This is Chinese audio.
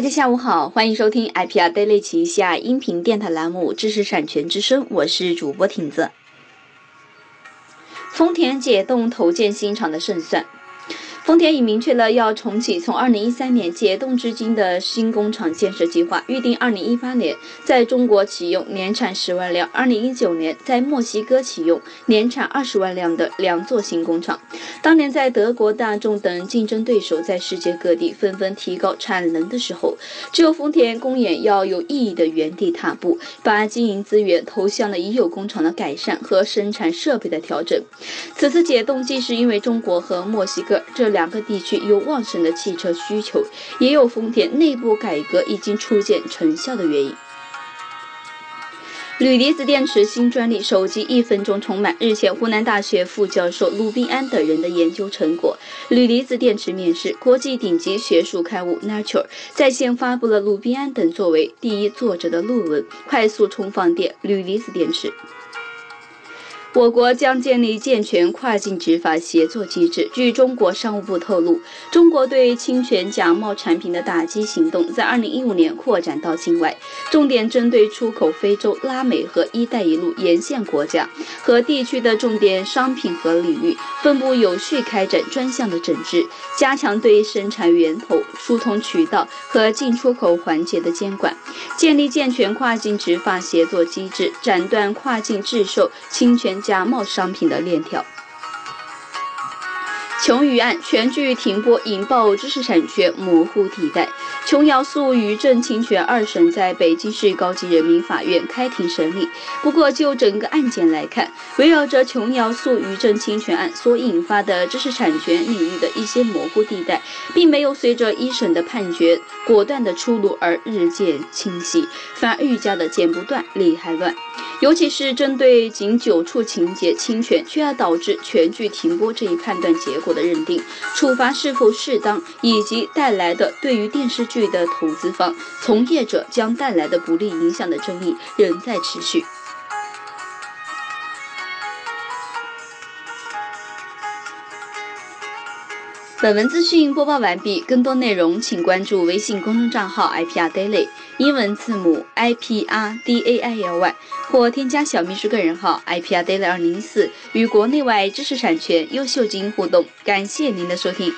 大家下午好，欢迎收听 IPR Daily 旗下音频电台栏目《知识产权之声》，我是主播婷子。丰田解冻投建新厂的胜算。丰田已明确了要重启从2013年解冻至今的新工厂建设计划，预定2018年在中国启用年产10万辆，2019年在墨西哥启用年产20万辆的两座新工厂。当年在德国、大众等竞争对手在世界各地纷纷提高产能的时候，只有丰田公演要有意义的原地踏步，把经营资源投向了已有工厂的改善和生产设备的调整。此次解冻既是因为中国和墨西哥这两。个地区有旺盛的汽车需求，也有丰田内部改革已经初见成效的原因。铝离子电池新专利，手机一分钟充满。日前，湖南大学副教授鲁宾安等人的研究成果，铝离子电池面世，国际顶级学术刊物《Nature》在线发布了鲁宾安等作为第一作者的论文：快速充放电铝离子电池。我国将建立健全跨境执法协作机制。据中国商务部透露，中国对侵权假冒产品的打击行动在2015年扩展到境外，重点针对出口非洲、拉美和“一带一路”沿线国家和地区的重点商品和领域，分步有序开展专项的整治，加强对生产源头、疏通渠道和进出口环节的监管，建立健全跨境执法协作机制，斩断跨境制售侵权。假冒商品的链条。琼宇案全剧停播，引爆知识产权模糊地带。琼瑶诉于正侵权二审在北京市高级人民法院开庭审理。不过，就整个案件来看，围绕着琼瑶诉于正侵权案所引发的知识产权领域的一些模糊地带，并没有随着一审的判决果断的出炉而日渐清晰，反而愈加的剪不断，理还乱。尤其是针对仅九处情节侵权，却要导致全剧停播这一判断结果的认定，处罚是否适当，以及带来的对于电视剧的投资方、从业者将带来的不利影响的争议仍在持续。本文资讯播报完毕，更多内容请关注微信公众账号 IPR Daily，英文字母 IPR D A I L Y，或添加小秘书个人号 IPR Daily 二零一四，与国内外知识产权优秀精英互动。感谢您的收听。